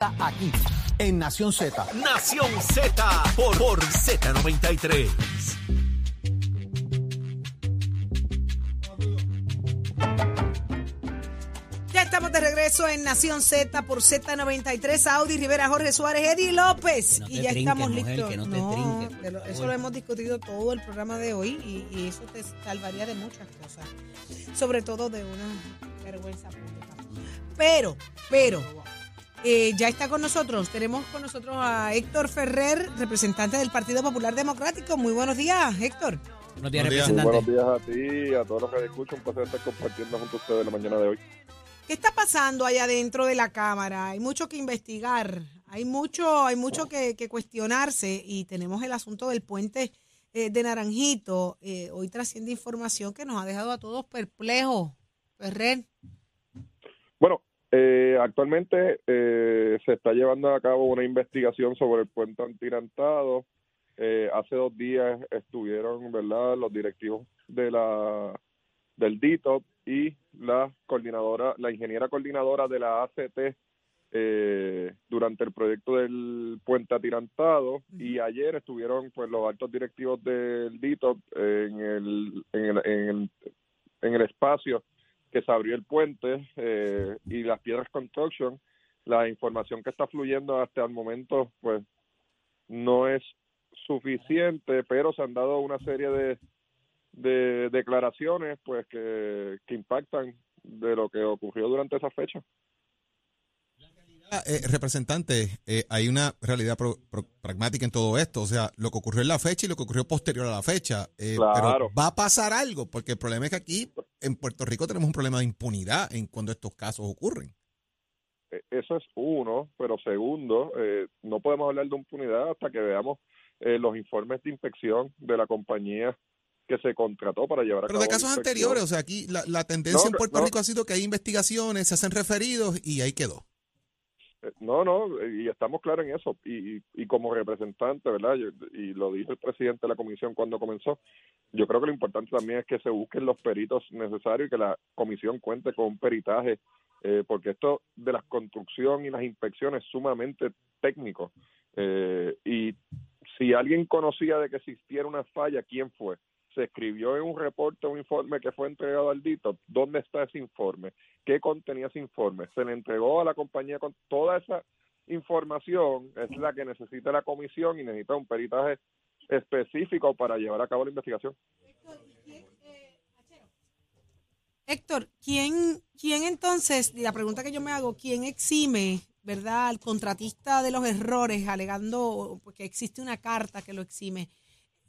Aquí, en Nación Z. Nación Z por, por Z93. Ya estamos de regreso en Nación Z por Z93. Audi Rivera, Jorge Suárez, Eddie López. No y ya estamos mujer, listos. que no te pero eso lo hemos discutido todo el programa de hoy y, y eso te salvaría de muchas cosas. Sobre todo de una vergüenza pública. Pero, pero, eh, ya está con nosotros. Tenemos con nosotros a Héctor Ferrer, representante del Partido Popular Democrático. Muy buenos días, Héctor. Buenos días, Muy representante. buenos días a ti y a todos los que escuchan. Un placer estar compartiendo junto a ustedes la mañana de hoy. ¿Qué está pasando allá dentro de la Cámara? Hay mucho que investigar, hay mucho, hay mucho que, que cuestionarse y tenemos el asunto del puente eh, de Naranjito. Eh, hoy trasciende información que nos ha dejado a todos perplejos. Ferrer. Bueno, eh, actualmente eh, se está llevando a cabo una investigación sobre el puente antirantado. Eh, hace dos días estuvieron, ¿verdad?, los directivos de la del DITOP y la coordinadora, la ingeniera coordinadora de la ACT eh, durante el proyecto del puente atirantado y ayer estuvieron pues los altos directivos del DITOP en el, en el, en el, en el espacio que se abrió el puente eh, y las piedras construction, la información que está fluyendo hasta el momento, pues no es suficiente, pero se han dado una serie de, de declaraciones, pues que, que impactan de lo que ocurrió durante esa fecha. Eh, representante, eh, hay una realidad pro- pro- pragmática en todo esto. O sea, lo que ocurrió en la fecha y lo que ocurrió posterior a la fecha. Eh, Claro. Pero va a pasar algo, porque el problema es que aquí en Puerto Rico tenemos un problema de impunidad en cuando estos casos ocurren. Eh, Eso es uno, pero segundo, eh, no podemos hablar de impunidad hasta que veamos eh, los informes de inspección de la compañía que se contrató para llevar a Pero cabo de la casos anteriores, o sea, aquí la, la tendencia No, en Puerto no. Rico ha sido que hay investigaciones, se hacen referidos y ahí quedó. Eh, No, no, y estamos claros en eso. Y, como representante, ¿verdad? Y lo dijo el presidente de la comisión cuando comenzó, yo creo que lo importante también es que se busquen los peritos necesarios y que la comisión cuente con un peritaje, eh, porque esto de la construcción y las inspecciones es sumamente técnico. Eh, y si alguien conocía de que existiera una falla, ¿quién fue? Se escribió en un reporte, un informe que fue entregado al DITO. ¿Dónde está ese informe? ¿Qué contenía ese informe? Se le entregó a la compañía con toda esa información, es la que necesita la comisión y necesita un peritaje específico para llevar a cabo la investigación. Héctor, ¿quién, ¿quién entonces, la pregunta que yo me hago, quién exime, verdad, al contratista de los errores, alegando pues, que existe una carta que lo exime?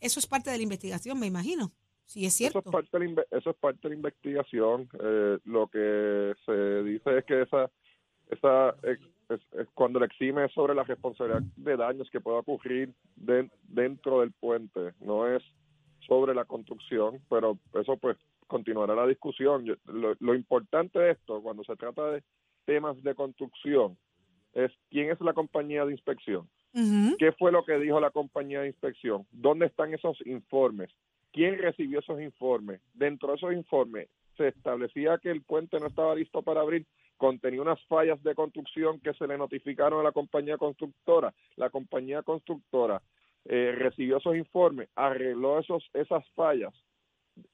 Eso es parte de la investigación, me imagino. Si es Eso cierto. es parte de la, eso es parte de la investigación. Eh, lo que se dice es que esa, esa ex- es, es cuando le exime es sobre la responsabilidad de daños que pueda ocurrir de- dentro del puente, no es sobre la construcción, pero eso pues continuará la discusión. Yo- lo, lo importante de esto, cuando se trata de temas de construcción, es quién es la compañía de inspección. ¿Qué fue lo que dijo la compañía de inspección? ¿Dónde están esos informes? ¿Quién recibió esos informes? Dentro de esos informes se establecía que el puente no estaba listo para abrir, contenía unas fallas de construcción que se le notificaron a la compañía constructora. La compañía constructora eh, recibió esos informes, arregló esos esas fallas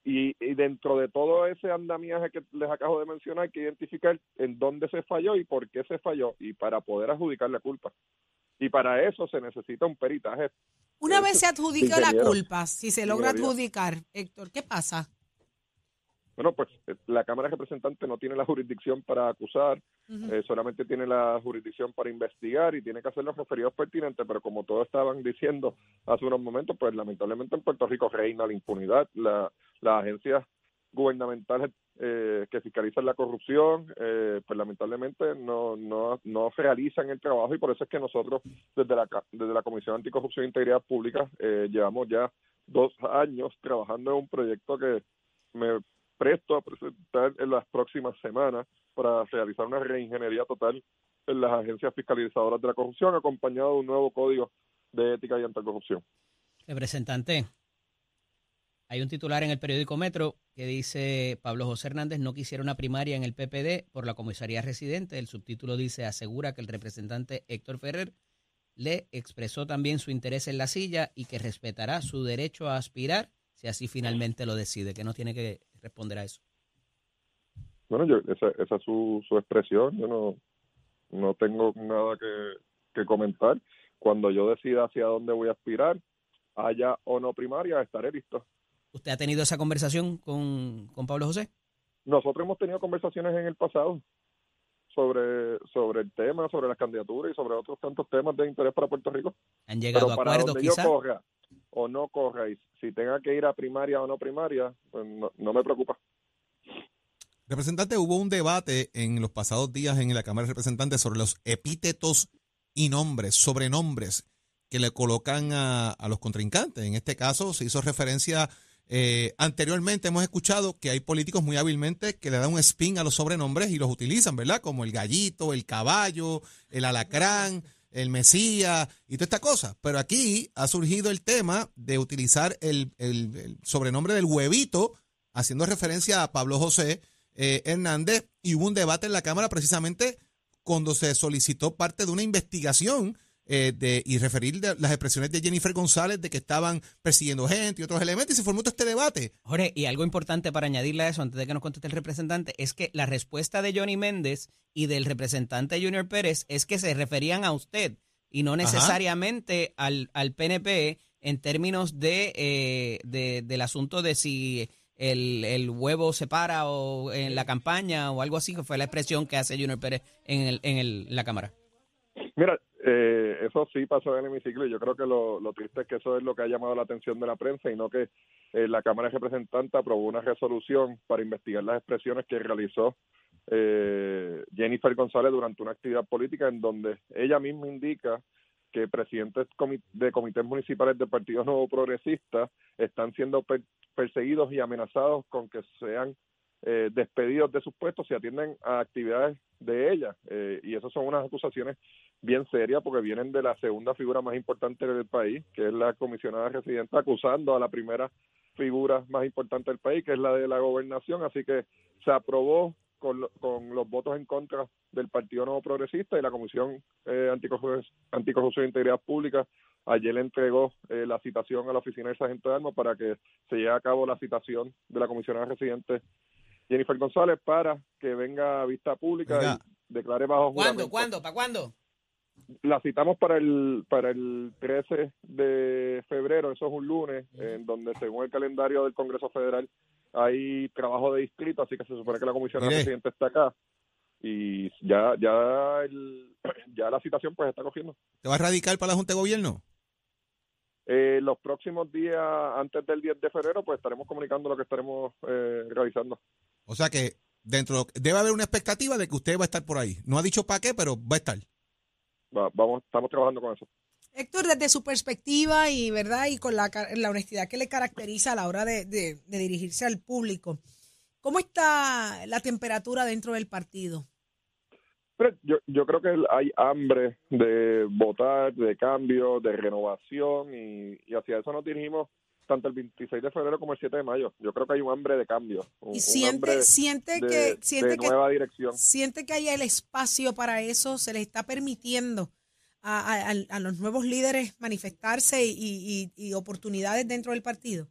y, y dentro de todo ese andamiaje que les acabo de mencionar, hay que identificar en dónde se falló y por qué se falló y para poder adjudicar la culpa. Para eso se necesita un peritaje. Una vez se adjudica la culpa, si se logra adjudicar, Héctor, ¿qué pasa? Bueno, pues eh, la Cámara de Representantes no tiene la jurisdicción para acusar, eh, solamente tiene la jurisdicción para investigar y tiene que hacer los referidos pertinentes, pero como todos estaban diciendo hace unos momentos, pues lamentablemente en Puerto Rico reina la impunidad. La, las agencias gubernamentales eh, que fiscalizan la corrupción, eh, pues lamentablemente no, no, no realizan el trabajo y por eso es que nosotros desde la, desde la Comisión Anticorrupción e Integridad Pública eh, llevamos ya dos años trabajando en un proyecto que me presto a presentar en las próximas semanas para realizar una reingeniería total en las agencias fiscalizadoras de la corrupción, acompañado de un nuevo código de ética y anticorrupción. Representante, hay un titular en el periódico Metro que dice Pablo José Hernández no quisiera una primaria en el PPD por la comisaría residente. El subtítulo dice asegura que el representante Héctor Ferrer le expresó también su interés en la silla y que respetará su derecho a aspirar si así finalmente lo decide, que no tiene que responder a eso. Bueno, yo, esa, esa es su, su expresión, yo no, no tengo nada que, que comentar. Cuando yo decida hacia dónde voy a aspirar, haya o no primaria, estaré listo. ¿Usted ha tenido esa conversación con, con Pablo José? Nosotros hemos tenido conversaciones en el pasado sobre sobre el tema, sobre las candidaturas y sobre otros tantos temas de interés para Puerto Rico. ¿Han llegado Pero a para acuerdos donde quizás? yo corra o no corra y si tenga que ir a primaria o no primaria, pues no, no me preocupa. Representante, hubo un debate en los pasados días en la Cámara de Representantes sobre los epítetos y nombres, sobrenombres que le colocan a, a los contrincantes. En este caso se hizo referencia, eh, anteriormente hemos escuchado que hay políticos muy hábilmente que le dan un spin a los sobrenombres y los utilizan, ¿verdad? Como el gallito, el caballo, el alacrán, el mesías y toda esta cosa. Pero aquí ha surgido el tema de utilizar el, sobrenombre del huevito, haciendo referencia a Pablo José eh, Hernández, y hubo un debate en la Cámara precisamente cuando se solicitó parte de una investigación eh, de, y referir de las expresiones de Jennifer González de que estaban persiguiendo gente y otros elementos, y se formó todo este debate. Jorge, y algo importante para añadirle a eso, antes de que nos conteste el representante, es que la respuesta de Johnny Méndez y del representante Junior Pérez es que se referían a usted y no necesariamente al, al PNP en términos de, eh, de- del asunto de si el, el huevo se para o en la campaña o algo así, que fue la expresión que hace Junior Pérez en, el, en, el, en la Cámara. Mira, eh, eso sí pasó en el hemiciclo y yo creo que lo, triste es que eso es lo que ha llamado la atención de la prensa y no que eh, la Cámara de Representantes aprobó una resolución para investigar las expresiones que realizó eh, Jennifer González durante una actividad política en donde ella misma indica que presidentes de comités municipales de partidos nuevo progresistas están siendo per- perseguidos y amenazados con que sean eh, despedidos de sus puestos si atienden a actividades de ella. Eh, y esas son unas acusaciones bien serias porque vienen de la segunda figura más importante del país, que es la comisionada residente, acusando a la primera figura más importante del país, que es la de la gobernación. Así que se aprobó con, con los votos en contra del Partido Nuevo Progresista y la Comisión eh, Anticorrupción, Anticorrupción e Integridad Pública ayer le entregó eh, la citación a la Oficina del Sargento de Armas para que se lleve a cabo la citación de la comisionada residente Jennifer González para que venga a vista pública Oiga. y declare bajo ¿Cuándo? juramento. ¿Cuándo? ¿Para cuándo? La citamos para el para el 13 de febrero, eso es un lunes, en donde según el calendario del Congreso Federal hay trabajo de distrito, así que se supone que la comisión Mire. residente está acá y ya ya el, ya la citación pues está cogiendo. ¿Te va a radicar para la Junta de Gobierno? Eh, los próximos días antes del 10 de febrero pues estaremos comunicando lo que estaremos eh, realizando. O sea que dentro debe haber una expectativa de que usted va a estar por ahí. No ha dicho para qué, pero va a estar. Va- vamos estamos trabajando con eso. Héctor, desde su perspectiva y verdad y con la, honestidad que le caracteriza a la hora de, de- de dirigirse al público, ¿cómo está la temperatura dentro del partido? Pero yo, yo creo que hay hambre de votar, de cambio, de renovación y, y hacia eso nos dirigimos tanto el 26 de febrero como el 7 de mayo. Yo creo que hay un hambre de cambio. Un, Y un siente, hambre siente de, que, siente de que, nueva dirección. siente que hay el espacio para eso, se le está permitiendo a, a- a- a los nuevos líderes manifestarse y, y- y oportunidades dentro del partido.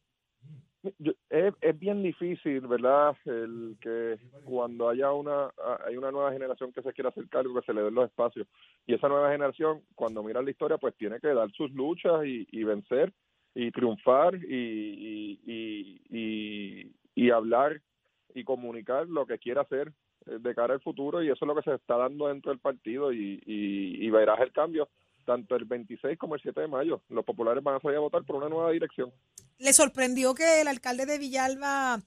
Yo- es, es bien difícil, ¿verdad? El que cuando haya una hay una nueva generación que se quiera hacer cargo, que se le den los espacios. Y esa nueva generación, cuando mira la historia, pues tiene que dar sus luchas y, y vencer y triunfar y, y, y, hablar y comunicar lo que quiera hacer eh, de cara al futuro y eso es lo que se está dando dentro del partido y, y, y verás el cambio tanto el 26 como el 7 de mayo. Los populares van a salir a votar por una nueva dirección. ¿Le sorprendió que el alcalde de Villalba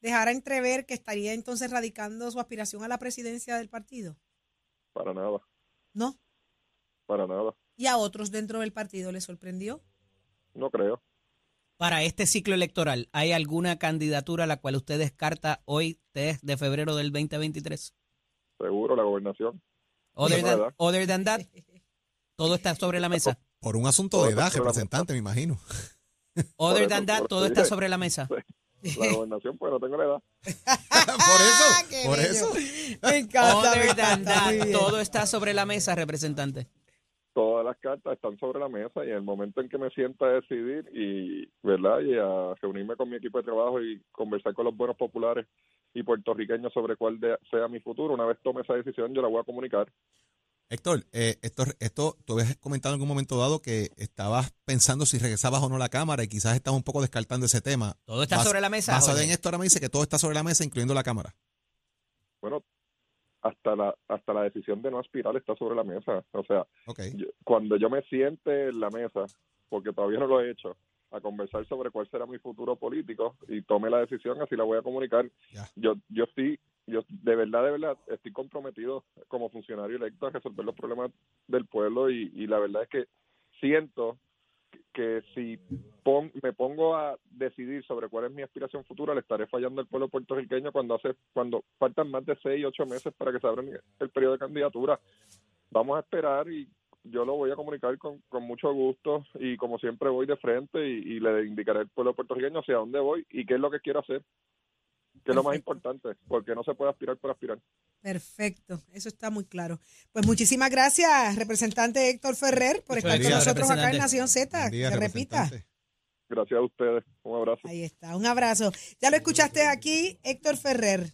dejara entrever que estaría entonces radicando su aspiración a la presidencia del partido? Para nada, ¿No? para nada. ¿Y a otros dentro del partido les sorprendió? No creo. Para este ciclo electoral, ¿hay alguna candidatura a la cual usted descarta hoy, 3 de febrero del 2023? Seguro la gobernación. Other No, than, ¿verdad? other than that, todo está sobre la mesa. Por un asunto de edad, representante, me imagino. Other eso, than that, todo está sobre la mesa. La gobernación, pues no tengo la edad. por eso, ¡Qué por bello! eso. Me encanta, Other than that, todo está sobre la mesa, representante. Todas las cartas están sobre la mesa y en el momento en que me sienta a decidir y, ¿verdad? Y a reunirme con mi equipo de trabajo y conversar con los buenos populares y puertorriqueños sobre cuál de- sea mi futuro, una vez tome esa decisión yo la voy a comunicar. Héctor, eh, esto, esto, tú habías comentado en algún momento dado que estabas pensando si regresabas o no a la Cámara y quizás estabas un poco descartando ese tema. Todo está Bas- sobre la mesa. Basado en esto, ahora me dice que todo está sobre la mesa, incluyendo la Cámara. Bueno, hasta la hasta la decisión de no aspirar está sobre la mesa. O sea, yo- cuando yo me siente en la mesa, porque todavía no lo he hecho, a conversar sobre cuál será mi futuro político y tome la decisión, así la voy a comunicar. Yo yo estoy, yo de verdad, de verdad, estoy comprometido como funcionario electo a resolver los problemas del pueblo y, y la verdad es que siento que si pon- me pongo a decidir sobre cuál es mi aspiración futura, le estaré fallando al pueblo puertorriqueño cuando hace cuando faltan más de seis, ocho meses para que se abra el periodo de candidatura. Vamos a esperar y yo lo voy a comunicar con, con mucho gusto y como siempre voy de frente y, y le indicaré al pueblo puertorriqueño hacia dónde voy y qué es lo que quiero hacer, que es lo más Perfecto. importante, porque no se puede aspirar por aspirar. Perfecto, eso está muy claro. Pues muchísimas gracias, representante Héctor Ferrer, por estar con nosotros acá en. Nación Z. Día, que repita. Gracias a ustedes, un abrazo. Ahí está, un abrazo. Ya lo escuchaste aquí, Héctor Ferrer,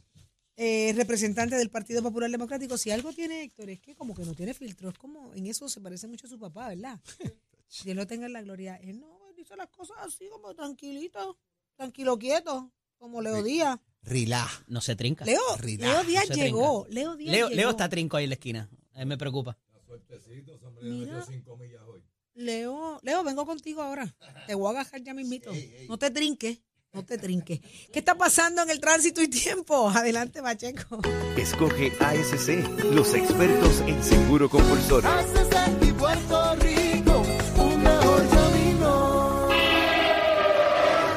eh, representante del Partido Popular Democrático. Si algo tiene Héctor, es que como que no tiene filtro, es como en eso se parece mucho a su papá, ¿verdad? Dios lo tenga en la gloria. Él no él dice las cosas así como tranquilito, tranquilo, quieto, como Leo Díaz. Rilá. No se trinca. Leo, Leo Díaz no se llegó, Leo Díaz Leo, llegó. Leo está trinco ahí en la esquina. A mí me preocupa. Mira, Leo, Leo, vengo contigo ahora. Te voy a agajar ya mismito. No te trinques, no te trinques. ¿Qué está pasando en el tránsito y tiempo? Adelante, Pacheco. Escoge ASC, los expertos en seguro compulsorio.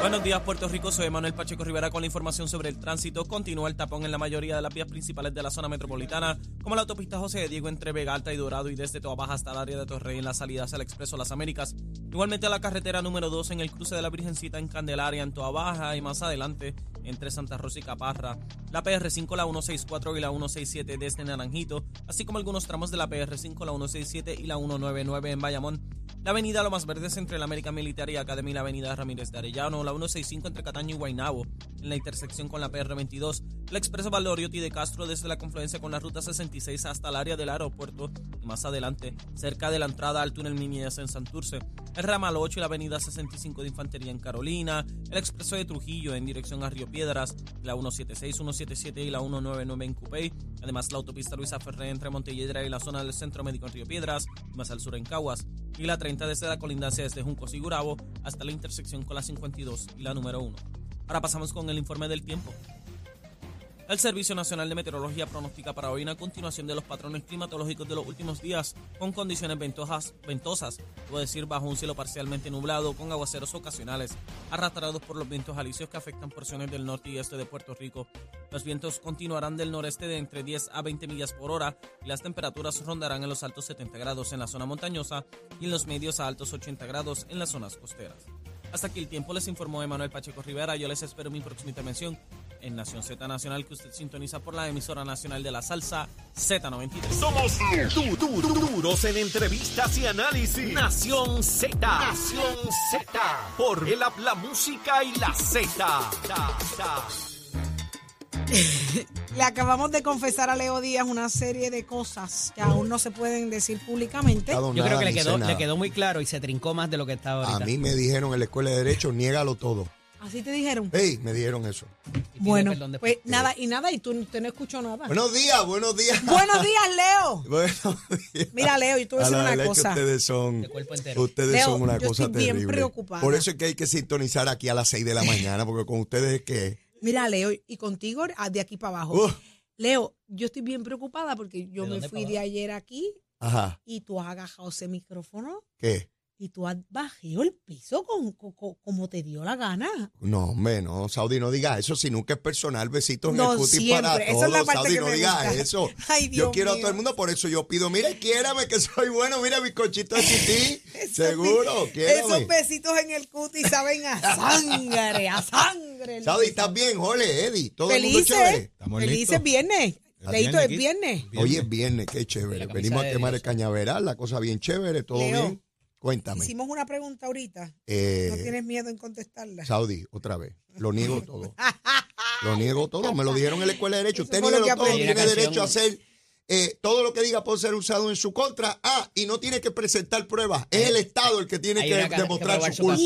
Buenos días, Puerto Rico. Soy Manuel Pacheco Rivera con la información sobre el tránsito. Continúa el tapón en la mayoría de las vías principales de la zona metropolitana, como la autopista José de Diego entre Vega Alta y Dorado y desde Toa Baja hasta el área de Torrey en la salida hacia Expreso Las Américas. Igualmente a la carretera número 2 en el cruce de la Virgencita en Candelaria en Toa Baja y más adelante entre Santa Rosa y Caparra. La PR5, la 164 y la 167 desde Naranjito, así como algunos tramos de la PR5, la 167 y la 199 en Bayamón. La avenida Lo Más Verdes entre la American Military Academy y la avenida Ramírez de Arellano, la 165 entre Cataño y Guaynabo, en la intersección con la PR22, el expreso Valdoriotti de Castro desde la confluencia con la ruta 66 hasta el área del aeropuerto más adelante, cerca de la entrada al túnel Niñez en Santurce, el ramal 8 y la avenida 65 de Infantería en Carolina, el expreso de Trujillo en dirección a Río Piedras, la 176, 177 y la 199 en Cupey, además la autopista Luisa Ferré entre Montelledra y la zona del Centro Médico en Río Piedras, más al sur en Caguas, y la 30 desde la colindancia desde Juncos y Gurabo hasta la intersección con la 52 y la número 1. Ahora pasamos con el informe del tiempo. El Servicio Nacional de Meteorología pronostica para hoy una continuación de los patrones climatológicos de los últimos días, con condiciones ventosas, ventosas, puedo decir bajo un cielo parcialmente nublado, con aguaceros ocasionales, arrastrados por los vientos alisios que afectan porciones del norte y este de Puerto Rico. Los vientos continuarán del noreste de entre 10 a 20 millas por hora y las temperaturas rondarán en los altos 70 grados en la zona montañosa y en los medios a altos 80 grados en las zonas costeras. Hasta aquí el tiempo les informó Emanuel Pacheco Rivera. Yo les espero mi próxima intervención en Nación Z Nacional que usted sintoniza por la emisora nacional de la salsa Z93. Somos du- du- du- duros en entrevistas y análisis. Nación Z. Nación Z. Por el app La Música y la Z. Le acabamos de confesar a Leo Díaz una serie de cosas que aún no se pueden decir públicamente. Yo creo que le quedó, le quedó muy claro y se trincó más de lo que estaba A ahorita. mí me dijeron en la escuela de Derecho, niégalo todo. Así te dijeron. Ey, me dijeron eso. Bueno, pues nada, y nada, y tú usted no escuchó nada. Buenos días, buenos días. Buenos días, Leo. Buenos días. Mira, Leo, y tú voy a A decir la una que cosa. ustedes son, ustedes Leo, son una yo cosa estoy bien terrible. preocupada. Por eso es que hay que sintonizar aquí a las 6 de la mañana, porque con ustedes es que Mira, Leo, y contigo ah, de aquí para abajo. Leo, yo estoy bien preocupada porque yo ¿De me fui de ayer aquí Ajá. y tú has agajado ese micrófono ¿Qué? Y tú has bajado el piso con, con- con- como te dio la gana. No, hombre, no, Saudi, no digas eso, si nunca es personal, besitos en No, el cutis siempre, para esa es todos. la parte Saudi, que no digas gusta. eso. Ay, Dios yo quiero a todo el mundo, por eso yo pido, mira, quiérame que soy bueno, mira mi cochito de chití. Seguro, quiérame. Esos besitos en el cutis saben a sangre, a sangre. Saudi, ¿estás bien, Jole, Eddie? ¿Todo el mundo Felices, chévere? Estamos felices listos. viernes. Leito, es viernes. Bien. Oye, es viernes, qué chévere. Venimos a quemar el cañaveral, la cosa bien chévere, todo Leo, bien. Cuéntame. Hicimos una pregunta ahorita. Eh, ¿No tienes miedo en contestarla? Saudi, otra vez. Lo niego todo. Lo niego todo. Me lo dijeron en la escuela de Derecho. Eso Usted niega que todo. Tiene derecho a hacer eh, todo lo que diga puede ser usado en su contra. Ah, y no tiene que presentar pruebas. Es el Estado el que tiene que que demostrar probar su culpa.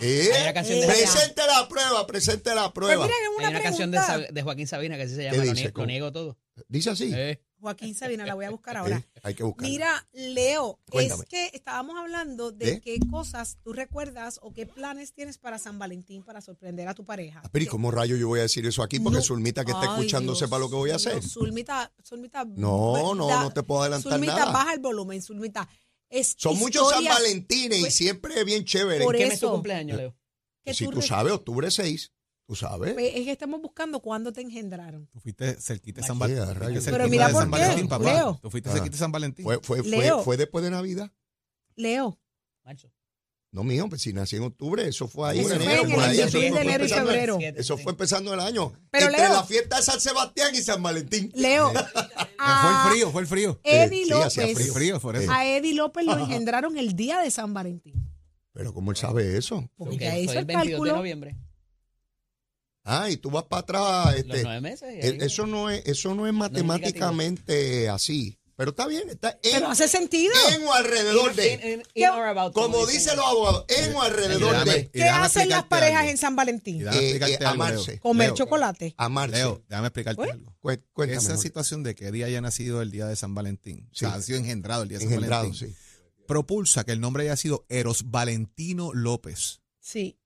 ¿Eh? De- Presente la prueba, presente la Pues prueba. mira, es Hay una, canción de, pregunta. Sa- de Joaquín Sabina que así se llama, ¿Qué lo, niego todo. Dice así. Eh, Joaquín Sabina, la voy a buscar ahora. Eh, hay que buscarla. Mira, Leo, Cuéntame. es que estábamos hablando de ¿Eh? qué cosas tú recuerdas o qué planes tienes para San Valentín para sorprender a tu pareja. Ah, pero ¿y cómo rayo yo voy a decir eso aquí? Porque No. Zulmita que está Ay, escuchando Dios sepa lo que voy a hacer. Zulmita, Zulmita. No, no, no te puedo adelantar Zulmita, nada. baja el volumen, Zulmita. Es Son muchos San Valentines y siempre es bien chévere. por ¿Qué mes es tu cumpleaños, Leo? si tú tú sabes, octubre 6, tú sabes. Pues, Es que estamos buscando cuándo te engendraron. Tú fuiste cerquita de San Sí, Valentín. Pero mira de por San qué, Valentín, papá. Leo. Tú fuiste Ah. cerquita de San Valentín. Fue, fue, fue, Leo. fue después de Navidad. Leo, Marzo. No, mío, pues si nací en octubre, eso fue ahí Eso en fue enero. en por el ahí, eso fue enero y empezando- febrero. Eso fue empezando el año. Pero, Entre Leo. la fiesta de San Sebastián y San Valentín. Leo. fue a el frío, fue el frío. Eddie Sí, hacía López. frío. Frío, por eso. A Eddie López lo engendraron el día de San Valentín. Pero ¿cómo él sabe eso? Porque Porque ya hizo fue el el 22 de cálculo. noviembre. Ah, y tú vas para atrás. Los Este, nueve meses. ahí- eso, no es, eso no es matemáticamente así. Pero está bien, está en, Pero hace sentido. en o alrededor de. in- in or about, Como dicen. dicen los abogados, en o alrededor Déjame- de. ¿Qué hacen las parejas algo. en San Valentín? Eh, explicarte eh, amarse. Leo. Comer Leo, chocolate. Amarse. Leo, déjame explicarte Pues, algo. Cué- Cuéntame. Esa situación de que Eddie haya nacido el día de San Valentín, Sí. o sea, ha sido engendrado el día de San Engendrado, Valentín, sí. propulsa que el nombre haya sido Eros Valentino López. Sí.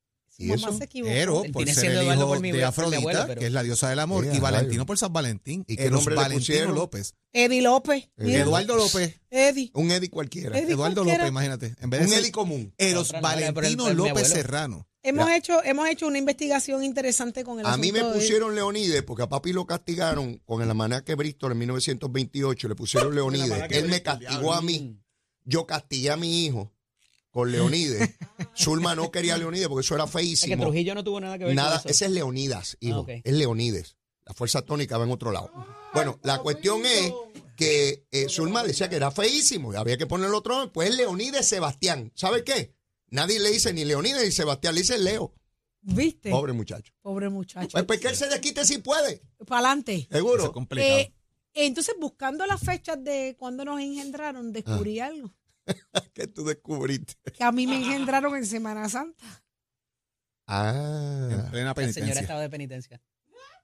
¿Y mamá eso? se equivocó. Ero Él por ser siendo el Eduardo hijo por mi- de por mi Afrodita, abuelo, pero- que es la diosa del amor, y Valentino por San Valentín. ¿Y qué Eros nombre le Valentino pusieron? López. Eddie López. Mira, Eduardo López. Eddie. Un Eddie cualquiera. Eddie Eduardo cualquiera. López, imagínate. En vez de Un ser Eddie común. Eros Otra el- Valentino mi López abuelo. Serrano. Hemos Ya. hecho, hemos hecho una investigación interesante con el A mí me asunto de- pusieron Leonides porque a papi lo castigaron con la manera que Bristol en 1928 le pusieron Leonides. Él me castigó a mí. Yo castigué a mi hijo con Leonides. Zulma no quería a Leonides porque eso era Es que feísimo. Trujillo no tuvo nada que ver Nada, con eso. ese es Leonidas, hijo. Ah, ok. Es Leonides. La fuerza tónica va en otro lado. Bueno, la cuestión es que eh, Zulma decía que era feísimo y había que ponerle otro nombre. Pues es Leonides Sebastián. ¿Sabe qué? Nadie le dice ni Leonides ni Sebastián, le dice Leo. ¿Viste? Pobre muchacho. Pobre muchacho. Pues, pues que él se desquite si puede. Para adelante. Es Seguro. complicado. Eh, entonces, buscando las fechas de cuando nos engendraron, descubrí Ah. algo. que tú descubriste. Que a mí me engendraron en Semana Santa. Ah, en plena La señora penitencia. estaba de penitencia.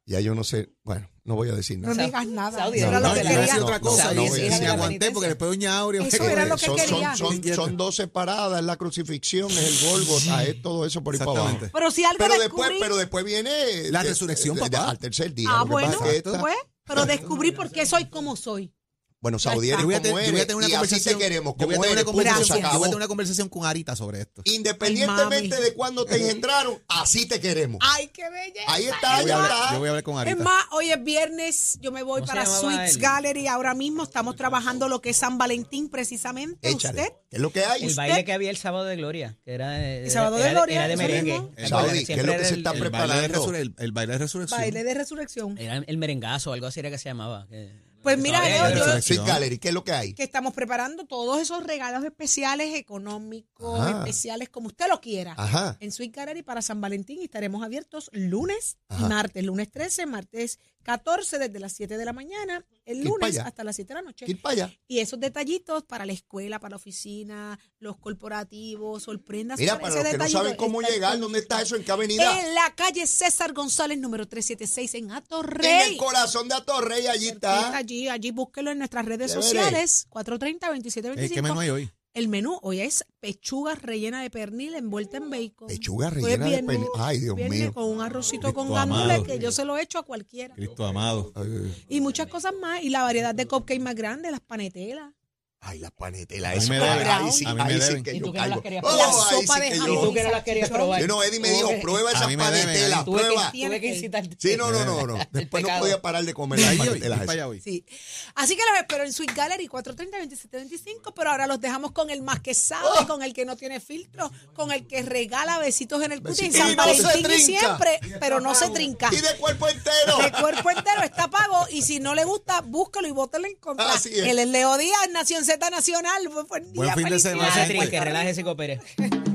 ya yo no sé. Bueno, no voy a decir No nada. digas nada. No, era no, lo que quería. decir otra cosa no, no, de aguanté penitencia. porque después doña Aurea Eso era lo que son, quería. son, son, son dos separadas, es la crucifixión, es el Gólgota, es todo eso por ahí para abajo. Exactamente. Pero si algo Pero descubrí. después, pero después viene La resurrección, eh, papá. al tercer día. ah, bueno, pasa pues, pero descubrí por qué soy como soy. Bueno, Saudi Ya eres Yo voy a, yo voy a tener una y así conversación. te queremos, yo voy a tener una conversación, yo voy a acabó. tener una conversación con Arita sobre esto. Independientemente Ay, de cuándo te engendraron, así te queremos. ¡Ay, qué belleza! Ahí Yo está, ya yo voy a hablar con Es Arita. más, hoy es viernes, yo me voy ¿Cómo se para Sweets? Gallery. Ahora mismo estamos trabajando lo que es San Valentín, precisamente. Échale. ¿Usted? ¿Qué es lo que hay? El baile que había el sábado de Gloria, que era, eh, El sábado de era Gloria, Era de merengue. ¿qué es lo que se el- está el- El baile, de preparando. el, el baile de resurrección. Baile de resurrección. Era el merengazo, algo así era que se llamaba. Pues mira, yo- resurrección. Sweet Gallery, ¿qué es lo que hay? que estamos preparando todos esos regalos especiales, económicos, Ajá. especiales, como usted lo quiera. Ajá. En Sweet Gallery para San Valentín y estaremos abiertos lunes Ajá. y martes. Lunes 13, martes 14 desde las 7 de la mañana, el lunes hasta las 7 de la noche. Ir para allá. Y esos detallitos para la escuela, para la oficina, los corporativos, sorprendas. Mira, para ese los que no saben cómo llegar, ¿dónde está eso? ¿En qué avenida? En la calle César González, número 376, en En Atorrey. el corazón de Atorrey, allí está. Allí, allí búsquelo en nuestras redes Chévere. sociales, 430-2725. Eh, ¿Qué menú hay hoy? El menú hoy es pechuga rellena de pernil envuelta en bacon. Pechuga rellena de pernil. Ay, Dios mío. Con un arrocito con gandules que yo se lo echo a cualquiera. Cristo amado. Y muchas cosas más. Y la variedad de cupcakes más grande, las panetelas. Ay, las panetelas. Eso, me ay, deben. ahí sí, A mí me ahí sí que ¿Y yo tú que no las caigo. querías Oh, probar? ahí La sí sopa de jamón. Y tú que no las querías probar. No, Eddie me dijo, prueba esas panetelas, prueba. tuve que incitarte. Sí, no, no, no, no. Después no podía parar de comer las panetelas. voy para esas. allá hoy. Sí. Así que los espero en Sweet Gallery 430-2725, pero ahora los dejamos con el más que sabe, Oh. con el que no tiene filtro, con el que regala besitos en el cuti en. San Y no se Valentín y trinca. siempre, pero no se trinca. Y de cuerpo entero. De cuerpo entero está pago y si no le gusta, búscalo y bótelo en contra. Así es. Él es Leo Díaz, Nación Z Nacional. Buen, Buen día, fin de semana. No se trinque, relájese y coopere.